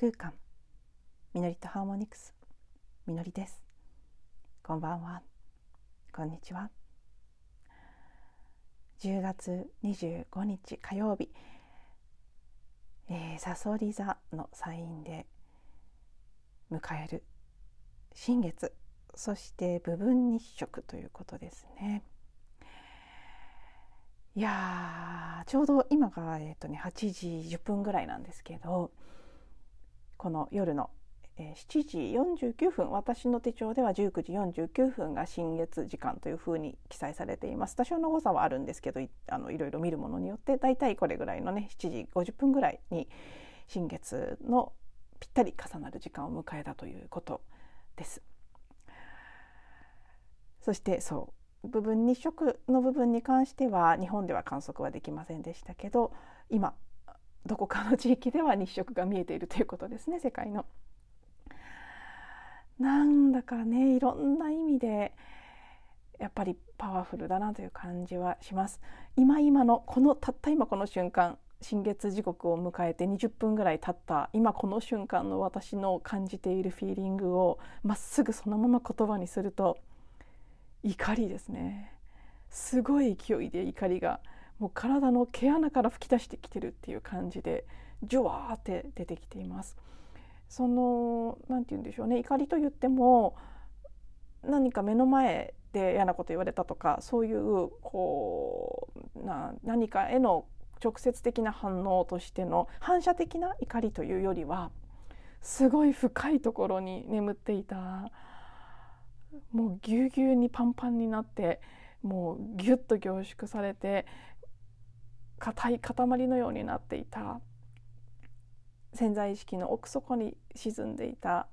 空間。みのりとハーモニクス。みのりです。こんばんは。こんにちは。10月25日火曜日。えー、サソリ座のサインで迎える新月。そして部分日食ということですね。いやちょうど今が、えーとね、8時10分ぐらいなんですけどこの夜の、え、7時49分私の手帳では19時49分が新月時間というふうに記載されています多少の誤差はあるんですけどいあのいろいろ見るものによってだいたいこれぐらいのね7時50分ぐらいに新月のぴったり重なる時間を迎えたということです。そしてそう部分日食の部分に関しては日本では観測はできませんでしたけど今どこかの地域では日食が見えているということですね世界の。なんだかねいろんな意味でやっぱりパワフルだなという感じはします。今今のこのたった今この瞬間新月時刻を迎えて20分ぐらい経った今この瞬間の私の感じているフィーリングをまっすぐそのまま言葉にすると怒りですねすごい勢いで怒りがもう体の毛穴から吹き出してきてるっていう感じでジュワーって出てきています。その何て言うんでしょうね怒りと言っても何か目の前で嫌なこと言われたとかそういうこうな何かへの直接的な反応としての反射的な怒りというよりはすごい深いところに眠っていたもうぎゅうぎゅうにパンパンになってもうぎゅっと凝縮されて硬い塊のようになっていた。潜在意識の奥底に沈んでいた。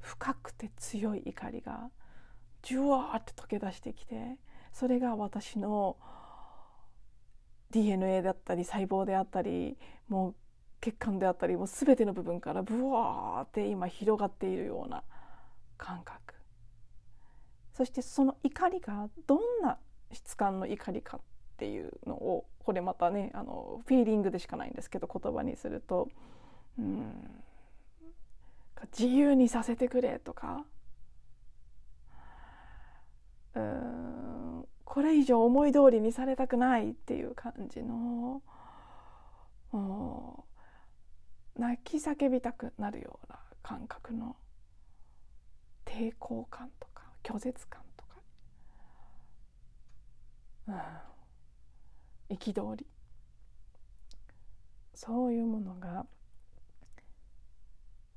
深くて強い怒りがジュワーって溶け出してきてそれが私の DNA だったり細胞であったりもう血管であったりもう全ての部分からブワーって今広がっているような感覚。そしてその怒りがどんな質感の怒りかっていうのをこれまたねあのフィーリングでしかないんですけど言葉にするとうん自由にさせてくれとかうんこれ以上思い通りにされたくないっていう感じの泣き叫びたくなるような感覚の抵抗感とか拒絶感憤、うん、り。そういうものが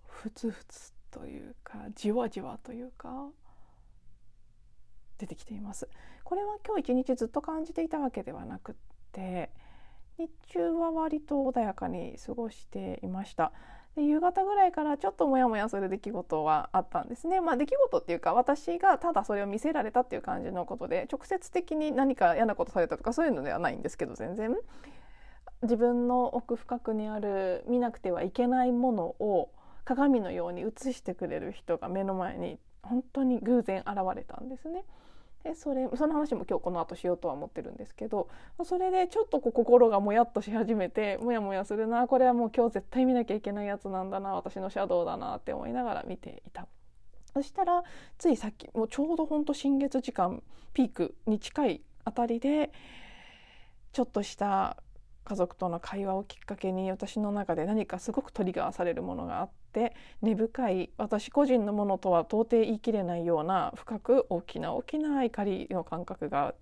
ふつふつというかじわじわというか出てきています。これは今日一日ずっと感じていたわけではなくって日中は割と穏やかに過ごしていました。で夕方ぐらいからちょっとモヤモヤする出来事はあったんですね。まあ、出来事っていうか私がただそれを見せられたっていう感じのことで直接的に何か嫌なことされたとかそういうのではないんですけど全然自分の奥深くにある見なくてはいけないものを鏡のように映してくれる人が目の前に本当に偶然現れたんですね。でそれその話も今日この後しようとは思ってるんですけどそれでちょっとこう心がもやっとし始めてもやもやするなこれはもう今日絶対見なきゃいけないやつなんだな私のシャドウだなって思いながら見ていた。そしたらついさっきもうちょうどほんと新月時間ピークに近いあたりでちょっとした家族との会話をきっかけに私の中で何かすごくトリガーされるものがあって根深い私個人のものとは到底言い切れないような深く大きな大きな怒りの感覚が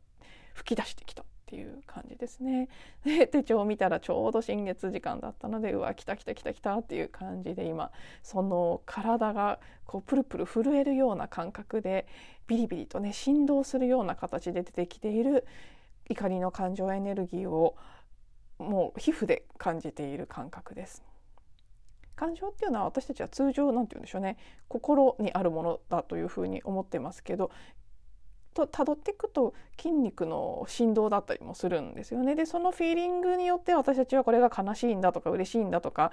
吹き出してきたっていう感じですね。で手帳を見たらちょうど新月時間だったのでうわ来た来た来た来たっていう感じで今その体がこうプルプル震えるような感覚でビリビリとね振動するような形で出てきている怒りの感情エネルギーをもう皮膚で感じている感覚です。感情っていうのは私たちは通常何て言うんでしょうね心にあるものだというふうに思ってますけどと辿っていくと筋肉の振動だったりもするんですよね。でそのフィーリングによって私たちはこれが悲しいんだとか嬉しいんだとか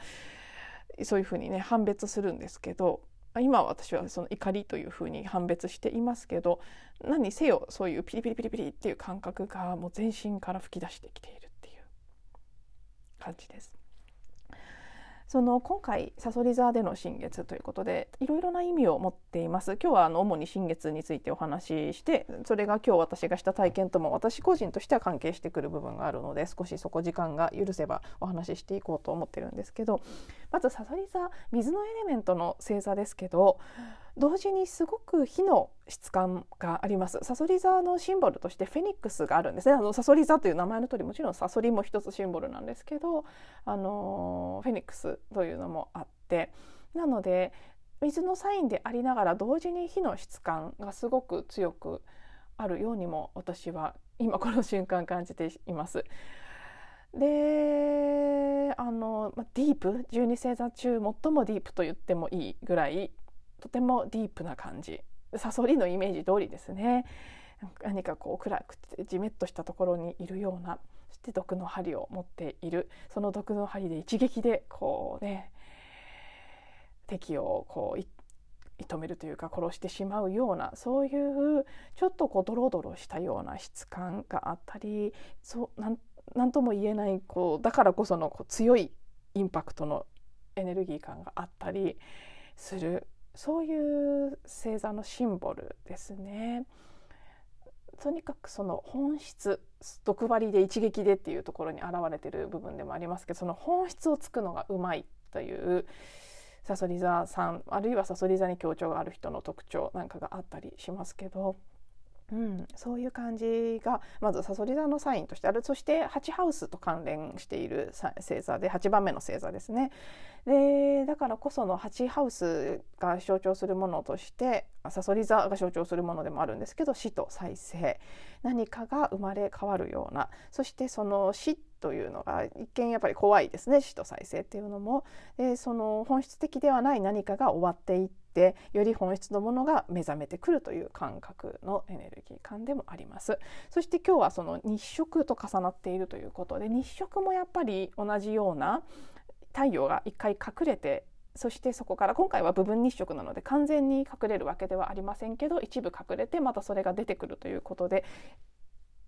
そういうふうにね判別するんですけど今私はその怒りというふうに判別していますけど何せよそういうピリピリピリピリっていう感覚がもう全身から吹き出してきているっていう。感じです。その今回さそり座での新月ということでいろいろな意味を持っています。今日はあの主に新月についてお話ししてそれが今日私がした体験とも私個人としては関係してくる部分があるので少しそこ時間が許せばお話ししていこうと思ってるんですけどまずさそり座水のエレメントの星座ですけど同時にすごく火の質感があります。サソリ座のシンボルとしてフェニックスがあるんですね。あのサソリ座という名前の通りもちろんサソリも一つシンボルなんですけどあのフェニックスというのもあって。なので水のサインでありながら同時に火の質感がすごく強くあるようにも私は今この瞬間感じています。であの、まディープ12星座中最もディープと言ってもいいぐらいとてもディープな感じ。サソリのイメージ通りですね。何かこう暗くてじめっとしたところにいるようなそして毒の針を持っている。その毒の針で一撃でこうね敵をこう射止めるというか殺してしまうようなそういうちょっとこうドロドロしたような質感があったりそうなんなんとも言えないこうだからこそのこう強いインパクトのエネルギー感があったりするそういう星座のシンボルですね。とにかくその本質毒針で一撃でっていうところに表れてる部分でもありますけどその本質をつくのがうまいというさそり座さんあるいはさそり座に強調がある人の特徴なんかがあったりしますけどうん、そういう感じがまずさそり座のサインとしてある。そして8ハウスと関連している星座で8番目の星座ですね。でだからこその8ハウスが象徴するものとしてさそり座が象徴するものでもあるんですけど死と再生。何かが生まれ変わるような。そしてその死というのが一見やっぱり怖いですね。死と再生っていうのも。でその本質的ではない何かが終わっていってより本質のものが目覚めてくるという感覚のエネルギー感でもあります。そして今日はその日食と重なっているということで日食もやっぱり同じような太陽が一回隠れてそしてそこから今回は部分日食なので完全に隠れるわけではありませんけど一部隠れてまたそれが出てくるということで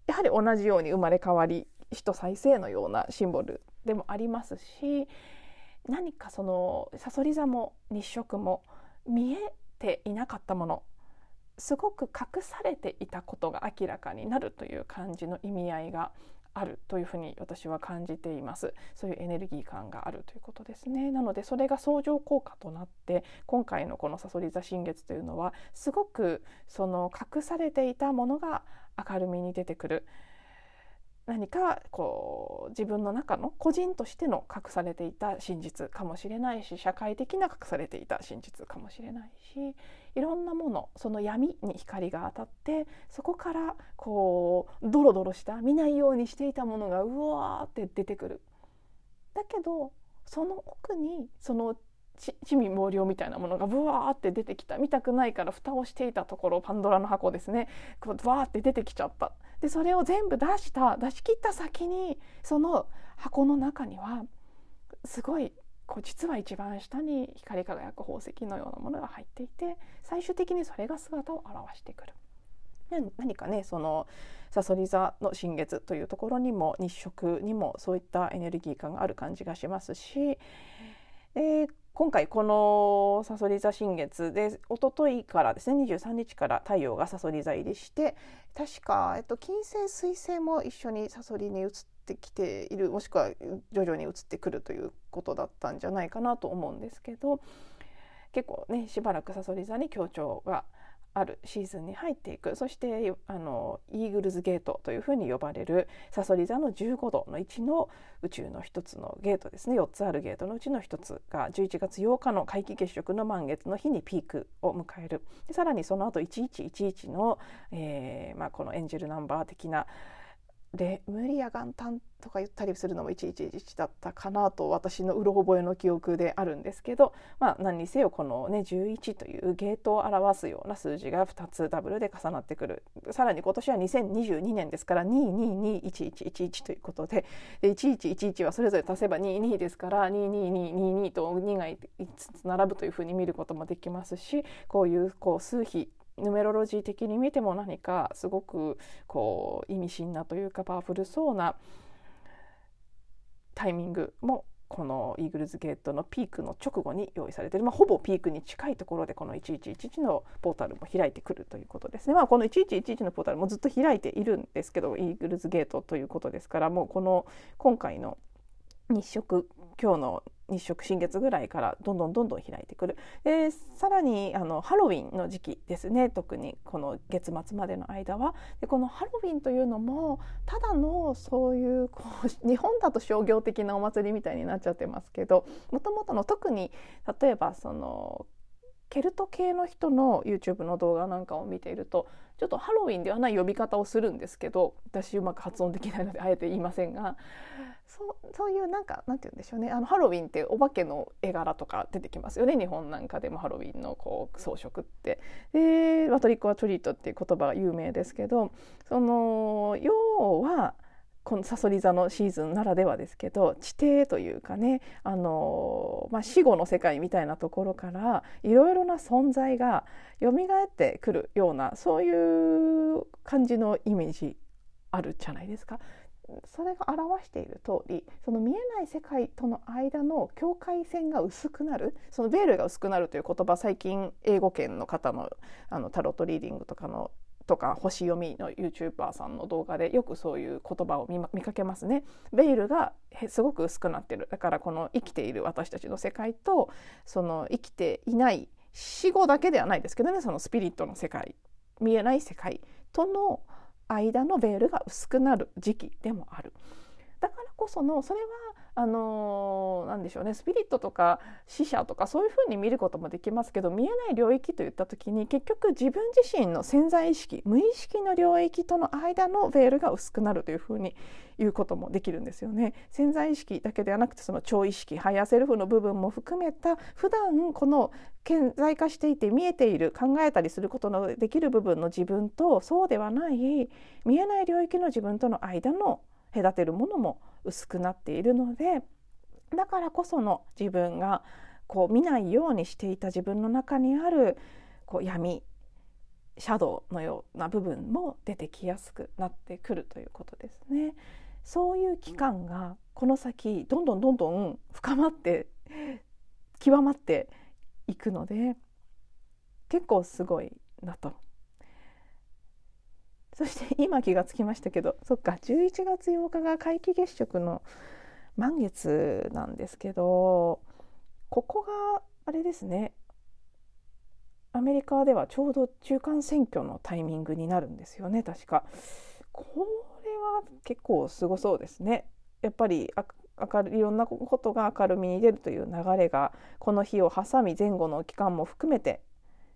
やはり同じように生まれ変わり死と再生のようなシンボルでもありますし何かそのさそり座も日食も見えていなかったものすごく隠されていたことが明らかになるという感じの意味合いがあるというふうに私は感じています。そういうエネルギー感があるということですね。なのでそれが相乗効果となって今回のこのさそり座新月というのはすごくその隠されていたものが明るみに出てくる。何かこう自分の中の個人としての隠されていた真実かもしれないし社会的な隠されていた真実かもしれないしいろんなものその闇に光が当たってそこからこうドロドロした見ないようにしていたものがうわーって出てくる。だけどその奥にその地味毛量みたいなものがブワーって出てきた見たくないから蓋をしていたところパンドラの箱ですねこうブワーって出てきちゃったでそれを全部出した出し切った先にその箱の中にはすごいこう実は一番下に光り輝く宝石のようなものが入っていて最終的にそれが姿を現してくる。何かねそのさそり座の新月というところにも日食にもそういったエネルギー感がある感じがしますし、えー、今回このさそり座新月で一昨日からですね23日から太陽がさそり座入りして確か、えっと、金星水星も一緒にさそりに移ってきているもしくは徐々に移ってくるということだったんじゃないかなと思うんですけど結構ねしばらくさそり座に強調があるシーズンに入っていく。そしてあのイーグルズゲートというふうに呼ばれるサソリ座の15度の1の宇宙の一つのゲートですね。4つあるゲートのうちの1つが11月8日の皆既月食の満月の日にピークを迎える。でさらにその後1111の、えーまあ、このエンジェルナンバー的なレムリア元旦とか言ったりするのも111だったかなと私のうろ覚えの記憶であるんですけど、まあ、何にせよこの、ね、11というゲートを表すような数字が2つダブルで重なってくる。さらに今年は2022年ですから2221111ということで。で1111はそれぞれ足せば22ですから22222と2が5つ並ぶというふうに見ることもできますしこういうこう数比ヌメロロジー的に見ても何かすごくこう意味深なというかパワフルそうなタイミングもこのイーグルズゲートのピークの直後に用意されている、まあ、ほぼピークに近いところでこの1111のポータルも開いてくるということですね。まあ、この1111のポータルもずっと開いているんですけどイーグルズゲートということですからもうこの今回の日食今日の日食新月ぐらいからどんどんどんどん開いてくる。でさらにあのハロウィンの時期ですね。特にこの月末までの間は。でこのハロウィンというのもただのそういうこう 日本だと商業的なお祭りみたいになっちゃってますけどもともとの特に例えばそのケルト系の人の YouTube の動画なんかを見ているとちょっとハロウィンではない呼び方をするんですけど私うまく発音できないのであえて言いませんがそうそういうなんかなんて言うんでしょうねあのハロウィンってお化けの絵柄とか出てきますよね日本なんかでもハロウィンのこう装飾って。で「ワトリック・はトリート」っていう言葉が有名ですけどその要はこのさそり座のシーズンならではですけど地底というかねあの、まあ、死後の世界みたいなところからいろいろな存在が蘇ってくるようなそういう感じのイメージあるじゃないですか。それが表している通りその見えない世界との間の境界線が薄くなるそのベールが薄くなるという言葉最近英語圏の方のあのタロットリーディングとかのとか星読みの YouTuber さんの動画でよくそういう言葉を見,、見かけますね。ベイルがすごく薄くなってるだからこの生きている私たちの世界とその生きていない死後だけではないですけどねそのスピリットの世界見えない世界との間のベールが薄くなる時期でもある。だからこそのそれはあのー、何でしょうねスピリットとか死者とかそういうふうに見ることもできますけど見えない領域といった時に結局自分自身の潜在意識無意識の領域との間のベールが薄くなるというふうに言うこともできるんですよね。潜在意識だけではなくてその超意識ハイヤーセルフの部分も含めた普段この顕在化していて見えている考えたりすることのできる部分の自分とそうではない見えない領域の自分との間の隔てるものも薄くなっているのでだからこその自分がこう見ないようにしていた自分の中にあるこう闇シャドウのような部分も出てきやすくなってくるということですね。そういう期間がこの先どんどんどんどん深まって極まっていくので結構すごいなとそして今気がつきましたけどそっか11月8日が皆既月食の満月なんですけどここがあれですねアメリカではちょうど中間選挙のタイミングになるんですよね確か。これは結構すごそうですね。やっぱり明るいろんなことが明るみに出るという流れがこの日を挟み前後の期間も含めて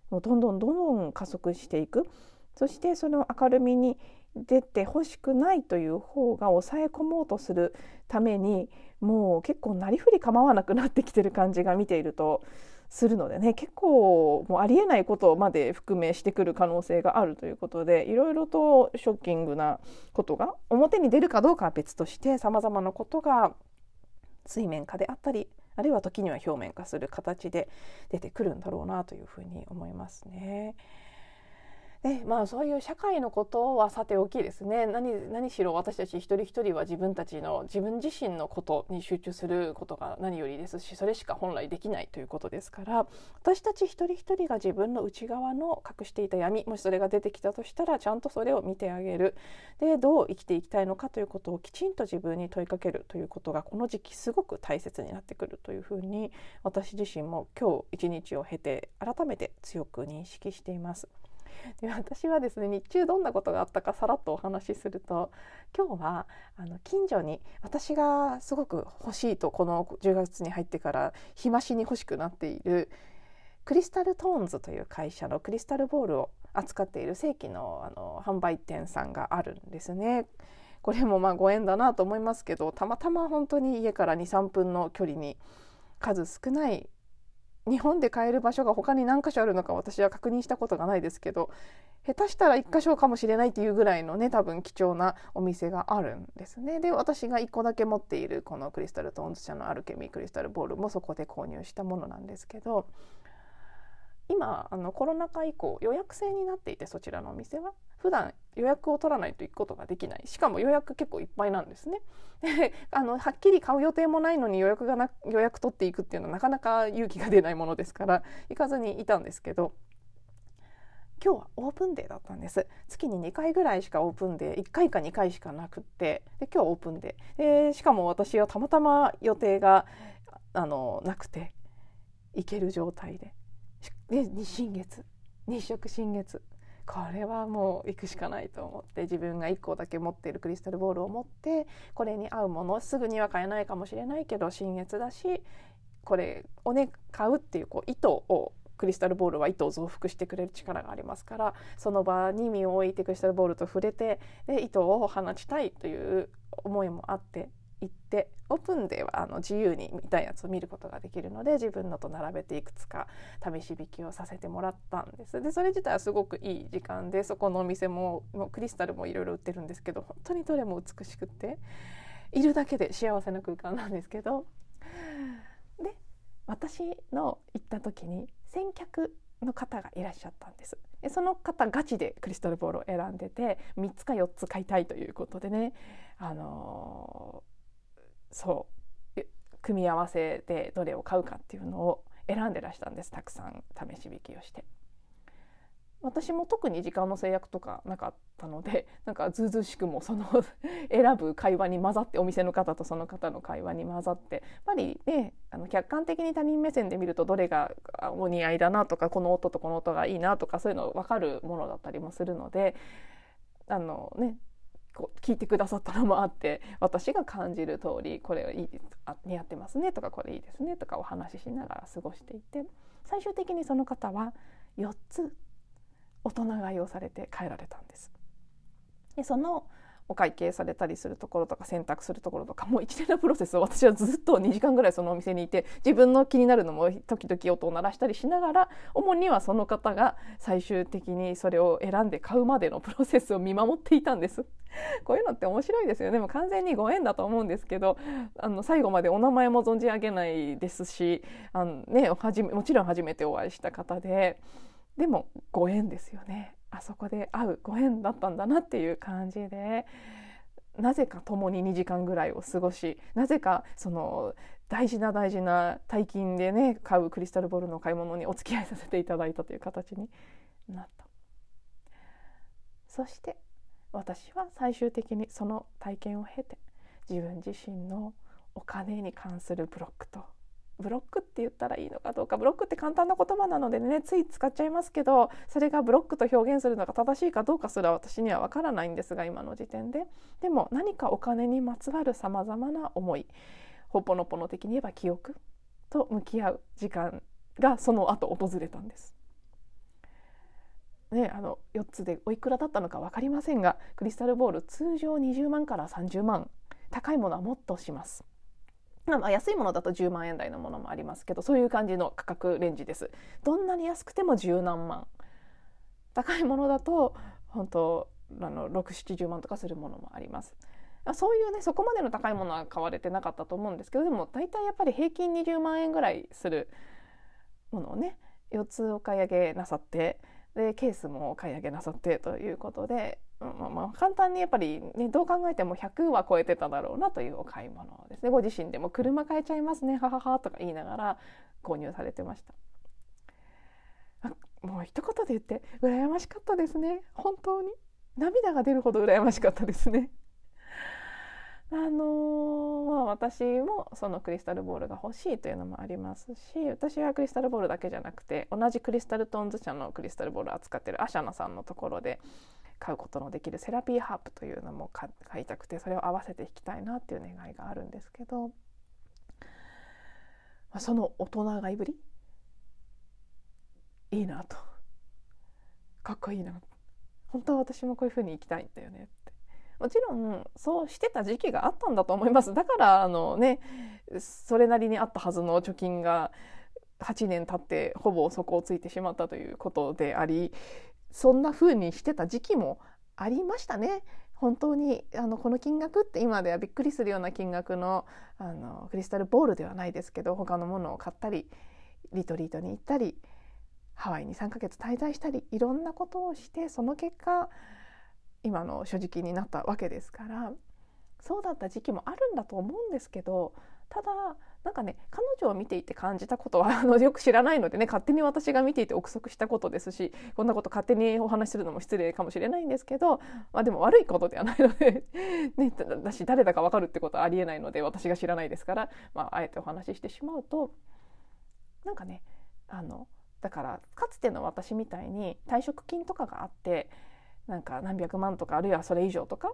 もうどんどんどんどん加速していくそしてその明るみに出てほしくないという方が抑え込もうとするためにもう結構なりふり構わなくなってきてる感じが見ているとするのでね結構もうありえないことまで含めしてくる可能性があるということでいろいろとショッキングなことが表に出るかどうかは別としてさまざまなことが水面下であったりあるいは時には表面化する形で出てくるんだろうなというふうに思いますね。でまあそういう社会のことはさておきですね何何しろ私たち一人一人は自分たちの自分自身のことに集中することが何よりですしそれしか本来できないということですから私たち一人一人が自分の内側の隠していた闇もしそれが出てきたとしたらちゃんとそれを見てあげるでどう生きていきたいのかということをきちんと自分に問いかけるということがこの時期すごく大切になってくるというふうに私自身も今日一日を経て改めて強く認識しています。で私はですね日中どんなことがあったかさらっとお話しすると今日はあの近所に私がすごく欲しいとこの10月に入ってから日増しに欲しくなっているクリスタルトーンズという会社のクリスタルボールを扱っている正規のあの販売店さんがあるんですね。これもまあご縁だなと思いますけどたまたま本当に家から23分の距離に数少ない日本で買える場所が他に何箇所あるのか私は確認したことがないですけど下手したら1箇所かもしれないっていうぐらいのね多分貴重なお店があるんですね。で私が1個だけ持っているこのクリスタルトーンズ社のアルケミークリスタルボールもそこで購入したものなんですけど今あのコロナ禍以降予約制になっていてそちらのお店は。普段予約を取らないと行くことができない。しかも予約結構いっぱいなんですね。あのはっきり買う予定もないのに予約がな予約取っていくっていうのはなかなか勇気が出ないものですから行かずにいたんですけど今日はオープンデーだったんです。月に2回ぐらいしかオープンデー1回か2回しかなくってで今日オープンデー。でしかも私はたまたま予定があのなくて行ける状態で。で新月日食新月。これはもう行くしかないと思って自分が1個だけ持っているクリスタルボールを持ってこれに合うものすぐには買えないかもしれないけど新月だしこれをね買うっていうこう意図をクリスタルボールは糸を増幅してくれる力がありますからその場に身を置いてクリスタルボールと触れてで糸を放ちたいという思いもあって行ってオープンではあの自由に見たいやつを見ることができるので自分のと並べていくつか試し引きをさせてもらったんです。でそれ自体はすごくいい時間でそこのお店ももクリスタルもいろいろ売ってるんですけど本当にどれも美しくっているだけで幸せな空間なんですけどで私の行った時に先客の方がいらっしゃったんです。その方ガチでクリスタルボールを選んでて3つか4つ買いたいということでねあのー、そう組み合わせでどれを買うかっていうのを選んでらしたんですたくさん試し引きをして。私も特に時間の制約とかなかったので なんかずうずうしくもその 選ぶ会話に混ざってお店の方とその方の会話に混ざってやっぱりねあの客観的に他人目線で見るとどれがお似合いだなとかこの音とこの音がいいなとかそういうの分かるものだったりもするのであのね聞いてくださったのもあって私が感じる通りこれいいあ似合ってますねとかこれいいですねとかお話ししながら過ごしていて最終的にその方は4つ大人買いをされて帰られたんです。でそのお会計されたりするところとか選択するところとかもう一連のプロセスを私はずっと2時間ぐらいそのお店にいて自分の気になるのも時々音を鳴らしたりしながら主にはその方が最終的にそれを選んで買うまでのプロセスを見守っていたんです。こういうのって面白いですよでも完全にご縁だと思うんですけどあの最後までお名前も存じ上げないですしあの、ね、はじめもちろん初めてお会いした方で。でもご縁ですよねあそこで会うご縁だったんだなっていう感じでなぜか共に2時間ぐらいを過ごしなぜかその大事な大事な大金でね買うクリスタルボールの買い物にお付き合いさせていただいたという形になった。そして私は最終的にその体験を経て自分自身のお金に関するブロックとブロックって言ったらいいのかどうかブロックって簡単な言葉なのでねつい使っちゃいますけどそれがブロックと表現するのが正しいかどうかすら私には分からないんですが今の時点ででも何かお金にまつわるさまざまな思いほぽのぽの的に言えば記憶と向き合う時間がその後訪れたんです。ね、あの4つでおいくらだったのか分かりませんがクリスタルボール通常20万から30万高いものはもっとします。まあ、安いものだと10万円台のものもありますけどそういう感じの価格レンジです。どんなに安くても十何万。高いものだと本当あの670万とかするものもあります。そういうねそこまでの高いものは買われてなかったと思うんですけどでも大体やっぱり平均20万円ぐらいするものをね4つお買い上げなさってでケースもお買い上げなさってということでまあ、まあ簡単にやっぱり、ね、どう考えても100は超えてただろうなというお買い物ですね。ご自身でも車買えちゃいますねはははとか言いながら購入されてました。もう一言で言って羨ましかったですね。本当に。涙が出るほど羨ましかったですね。あのー、まあ、私もそのクリスタルボールが欲しいというのもありますし私はクリスタルボールだけじゃなくて同じクリスタルトーンズ社のクリスタルボールを扱ってるアシャナさんのところで買うことのできるセラピーハープというのも買いたくてそれを合わせて弾きたいなっていう願いがあるんですけど、まあ、その大人買いぶりいいなと。かっこいいな。本当は私もこういうふうに生きたいんだよねって。もちろんそうしてた時期があったんだと思います。だからあのねそれなりにあったはずの貯金が8年経ってほぼ底をついてしまったということでありそんな風にしてた時期もありましたね。本当にあのこの金額って今ではびっくりするような金額のあのクリスタルボールではないですけど他のものを買ったりリトリートに行ったりハワイに3ヶ月滞在したりいろんなことをしてその結果今の所持金になったわけですからそうだった時期もあるんだと思うんですけどただなんかね彼女を見ていて感じたことは あのよく知らないのでね勝手に私が見ていて憶測したことですしこんなこと勝手にお話しするのも失礼かもしれないんですけど、まあ、でも悪いことではないので ね、だし誰だか分かるってことはありえないので私が知らないですから、まあ、あえてお話ししてしまうとなんかねあのだからかつての私みたいに退職金とかがあってなんか何百万とかあるいはそれ以上とか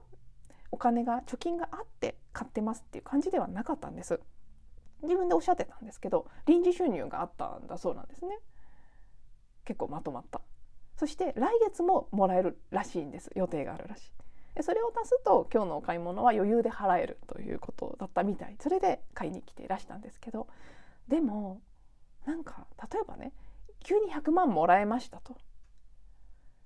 お金が貯金があって買ってますっていう感じではなかったんです。自分でおっしゃってたんですけど臨時収入があったんだそうなんですね。結構まとまった。そして来月ももらえるらしいんです。予定があるらしい。でそれを足すと今日のお買い物は余裕で払えるということだったみたい。それで買いに来ていらしたんですけどでもなんか例えばね急に100万もらえましたと。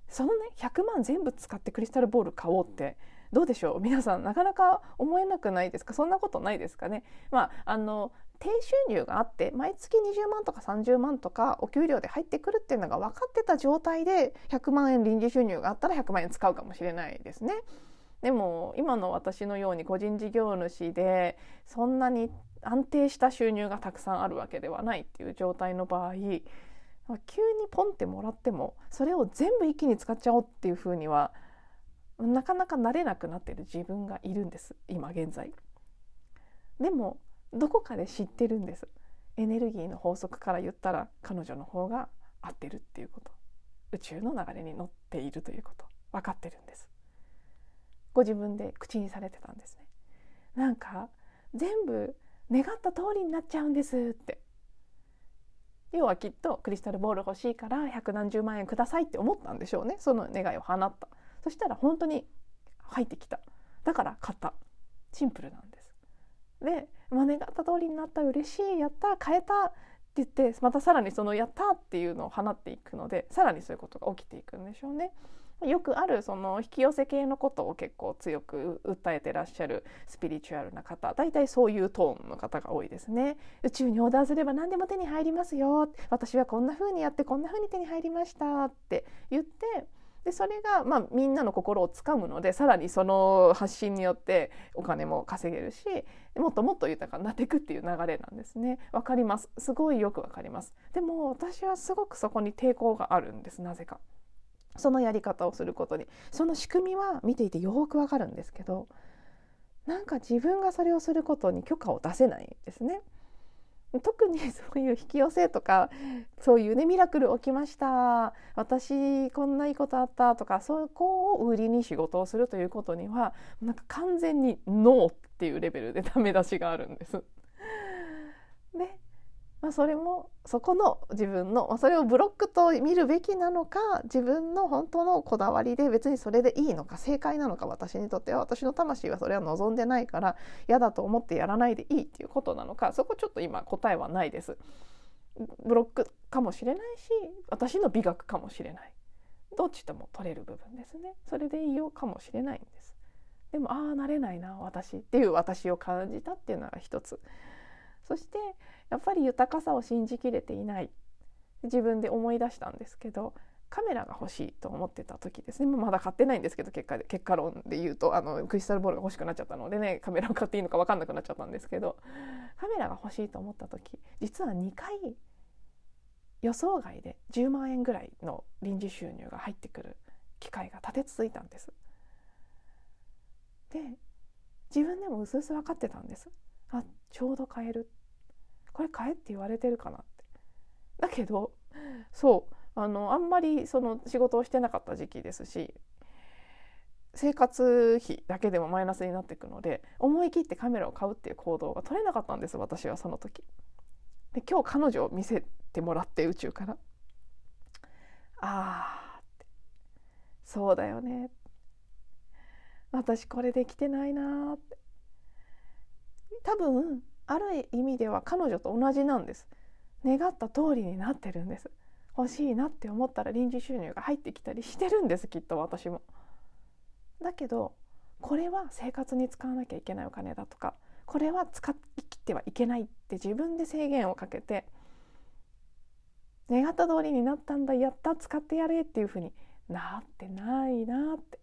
そのね100万全部使ってクリスタルボール買おうってどうでしょう？皆さんなかなか思えなくないですか？そんなことないですかね？まああの低収入があって毎月20万とか30万とかお給料で入ってくるっていうのが分かってた状態で100万円臨時収入があったら100万円使うかもしれないですね。でも今の私のように個人事業主でそんなに安定した収入がたくさんあるわけではないっていう状態の場合急にポンってもらってもそれを全部一気に使っちゃおうっていうふうにはなかなか慣れなくなっている自分がいるんです。今現在。でもどこかで知ってるんです。エネルギーの法則から言ったら彼女の方が合ってるっていうこと。宇宙の流れに乗っているということ。分かってるんです。ご自分で口にされてたんですね。なんか全部願った通りになっちゃうんですって。要はきっとクリスタルボール欲しいから百何十万円くださいって思ったんでしょうね。その願いを放った。そしたら本当に入ってきた。だから買った。シンプルなんです。で、まあ、願った通りになった。嬉しいやった変えたって言ってまたさらにそのやったっていうのを放っていくのでさらにそういうことが起きていくんでしょうね。よくあるその引き寄せ系のことを結構強く訴えてらっしゃるスピリチュアルな方大体そういうトーンの方が多いですね。宇宙にオーダーすれば何でも手に入りますよ。私はこんな風にやってこんな風に手に入りましたって言ってでそれが、まあ、みんなの心をつかむのでさらにその発信によってお金も稼げるしもっともっと豊かになっていくっていう流れなんですね。わかります。すごいよくわかります。でも私はすごくそこに抵抗があるんですなぜか。そのやり方をすることに。その仕組みは見ていてよくわかるんですけどなんか自分がそれをすることに許可を出せないんですね。特にそういう引き寄せとかそういうねミラクル起きました私こんないいことあったとかそこを売りに仕事をするということにはなんか完全にノーっていうレベルでダメ出しがあるんです。でまあ、それもそこの自分の、まあ、それをブロックと見るべきなのか自分の本当のこだわりで別にそれでいいのか正解なのか私にとっては私の魂はそれは望んでないから嫌だと思ってやらないでいいっていうことなのかそこちょっと今答えはないです。ブロックかもしれないし私の美学かもしれない。どっちとも取れる部分ですね。それでいいよかもしれないんです。でもああなれないな私っていう私を感じたっていうのが一つ。そしてやっぱり豊かさを信じきれていない自分で思い出したんですけどカメラが欲しいと思ってた時ですねまだ買ってないんですけど結果で結果論で言うとあのクリスタルボールが欲しくなっちゃったのでねカメラを買っていいのか分かんなくなっちゃったんですけどカメラが欲しいと思った時実は2回予想外で10万円ぐらいの臨時収入が入ってくる機会が立て続いたんです。で自分でもうすうす分かってたんです。あちょうど買えるこれ買えって言われてるかなって。だけどそうあのあんまりその仕事をしてなかった時期ですし生活費だけでもマイナスになっていくので思い切ってカメラを買うっていう行動が取れなかったんです私はその時。で今日彼女を見せてもらって宇宙から「あーって。そうだよね私これできてないな」って。多分ある意味では彼女と同じなんです。願った通りになってるんです。欲しいなって思ったら臨時収入が入ってきたりしてるんですきっと私も。だけどこれは生活に使わなきゃいけないお金だとかこれは使い切ってはいけないって自分で制限をかけて願った通りになったんだやった使ってやれっていうふうになってないなって。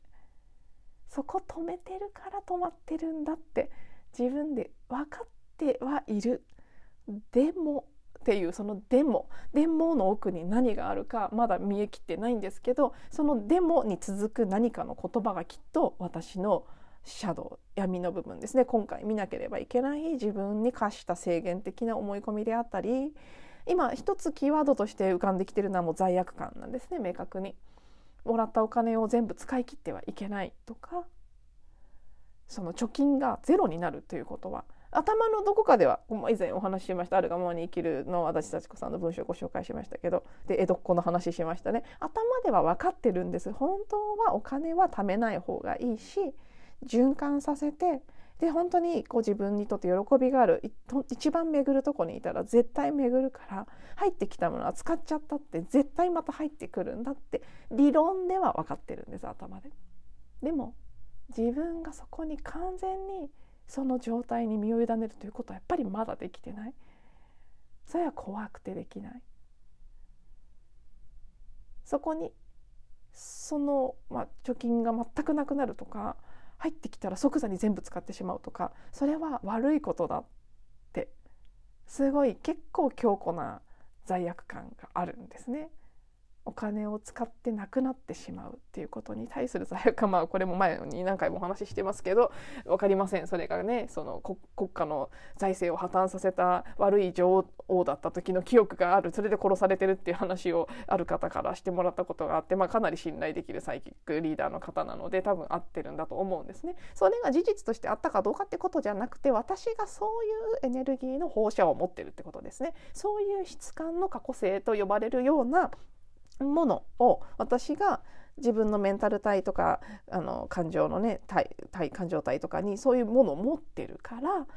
そこ止めてるから止まってるんだって自分で分かってはいるでもっていうその「でも」「でも」の奥に何があるかまだ見えきってないんですけどその「でも」に続く何かの言葉がきっと私のシャドウ闇の部分ですね今回見なければいけない自分に課した制限的な思い込みであったり今一つキーワードとして浮かんできてるのはもう罪悪感なんですね明確に。もらったお金を全部使い切ってはいけないとかその貯金がゼロになるということは頭のどこかでは以前お話ししました「あるがままに生きる」の足立幸子さんの文章をご紹介しましたけどで江戸っ子の話しましたね頭では分かってるんです本当はお金は貯めない方がいいし循環させてで本当にこ自分にとって喜びがある一番巡るとこにいたら絶対巡るから入ってきたものは使っちゃったって絶対また入ってくるんだって理論では分かってるんです頭で。でも自分がそこに完全にその状態に身を委ねるということはやっぱりまだできてないそれは怖くてできないそこにその、まあ、貯金が全くなくなるとか入ってきたら即座に全部使ってしまうとかそれは悪いことだってすごい結構強固な罪悪感があるんですね。お金を使ってなくなってしまうっていうことに対する罪悪感まあこれも前に何回もお話ししてますけど分かりませんそれがねその国家の財政を破綻させた悪い女王だった時の記憶があるそれで殺されてるっていう話をある方からしてもらったことがあって、まあ、かなり信頼できるサイキックリーダーの方なので多分合ってるんだと思うんですね。それが事実としてあったかどうかってことじゃなくて私がそういうエネルギーの放射を持ってるってことですね。そういう質感の過去性と呼ばれるようなものを私が自分のメンタル体とかあの感情のね体体感情体とかにそういうものを持ってるから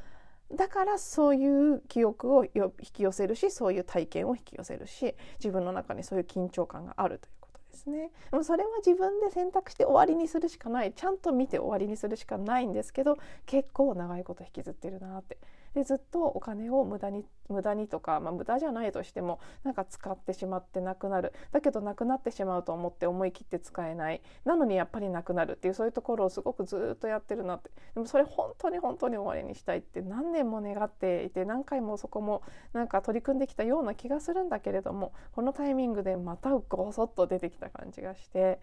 だからそういう記憶を引き寄せるしそういう体験を引き寄せるし自分の中にそういう緊張感があるということですね。もそれは自分で選択して終わりにするしかないちゃんと見て終わりにするしかないんですけど結構長いこと引きずってるなってでずっとお金を無駄に無駄にとか、まあ、無駄じゃないとしてもなんか使ってしまってなくなる。だけどなくなってしまうと思って思い切って使えない。なのにやっぱりなくなるっていうそういうところをすごくずっとやってるなって。でもそれ本当に本当に終わりにしたいって何年も願っていて何回もそこもなんか取り組んできたような気がするんだけれどもこのタイミングでまたごそっと出てきた感じがして。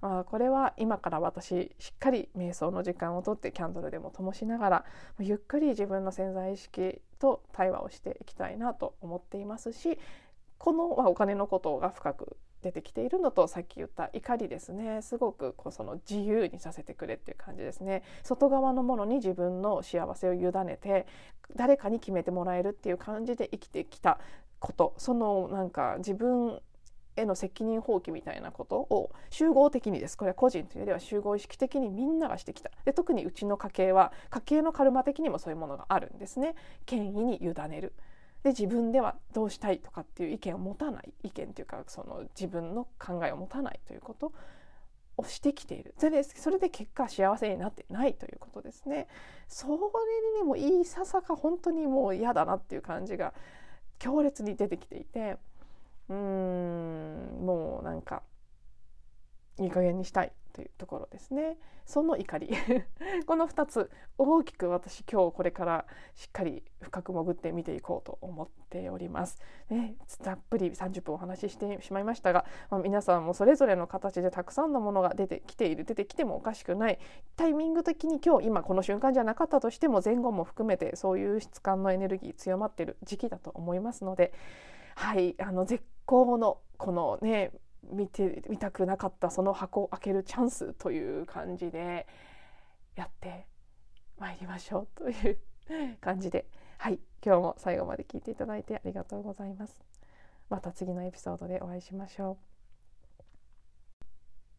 あこれは今から私しっかり瞑想の時間をとってキャンドルでも灯しながらゆっくり自分の潜在意識と対話をしていきたいなと思っていますしこの、お金のことが深く出てきているのとさっき言った怒りですね。すごくこうその自由にさせてくれっていう感じですね。外側のものに自分の幸せを委ねて誰かに決めてもらえるっていう感じで生きてきたこと。そのなんか自分への責任放棄みたいなことを集合的にです。これは個人というよりは集合意識的にみんながしてきた。で特にうちの家系は家系のカルマ的にもそういうものがあるんですね。権威に委ねる。で自分ではどうしたいとかっていう意見を持たない。意見というかその自分の考えを持たないということ。をしてきている。それでそれで結果幸せになってないということですね。それにもいささか本当にもう嫌だなっていう感じが強烈に出てきていて。うーんもうなんかいい加減にしたいというところですね。その怒り。この2つ大きく私今日これからしっかり深く潜って見ていこうと思っております、ね、たっぷり30分お話ししてしまいましたが、まあ、皆さんもそれぞれの形でたくさんのものが出てきている。出てきてもおかしくない。タイミング的に今日今この瞬間じゃなかったとしても前後も含めてそういう質感のエネルギー強まっている時期だと思いますのではいあの絶好のこのね見て見たくなかったその箱を開けるチャンスという感じでやってまいりましょうという感じではい今日も最後まで聞いていただいてありがとうございます。また次のエピソードでお会いしましょう。